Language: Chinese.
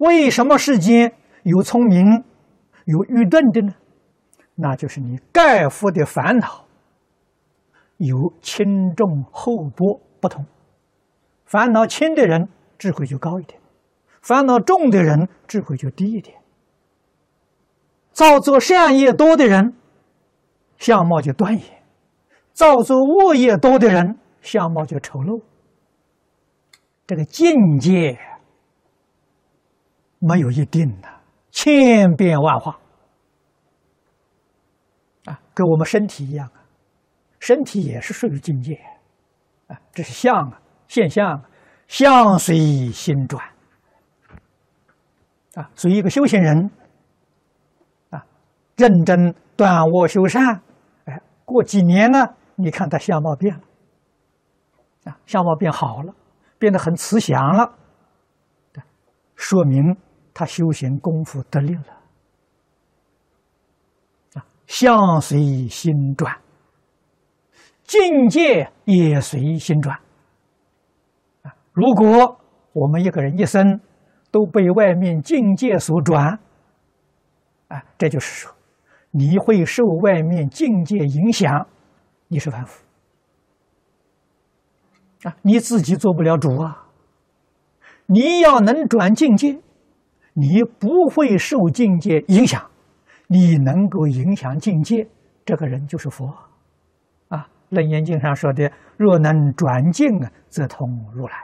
为什么世间有聪明、有愚钝的呢？那就是你盖覆的烦恼有轻重厚薄不同。烦恼轻的人智慧就高一点，烦恼重的人智慧就低一点。造作善业多的人相貌就端严，造作恶业多的人相貌就丑陋。这个境界没有一定的，千变万化。啊，跟我们身体一样啊，身体也是属于境界。啊，这是相啊，现象，相随心转。啊，所以一个修行人啊，认真断恶修善，哎，过几年呢，你看他相貌变了。啊，相貌变好了。变得很慈祥了，说明他修行功夫得力了。啊，相随心转，境界也随心转。啊，如果我们一个人一生都被外面境界所转，啊，这就是说，你会受外面境界影响，你是凡夫。啊，你自己做不了主啊！你要能转境界，你不会受境界影响，你能够影响境界，这个人就是佛。啊，《楞严经》上说的：“若能转境啊，则通如来。”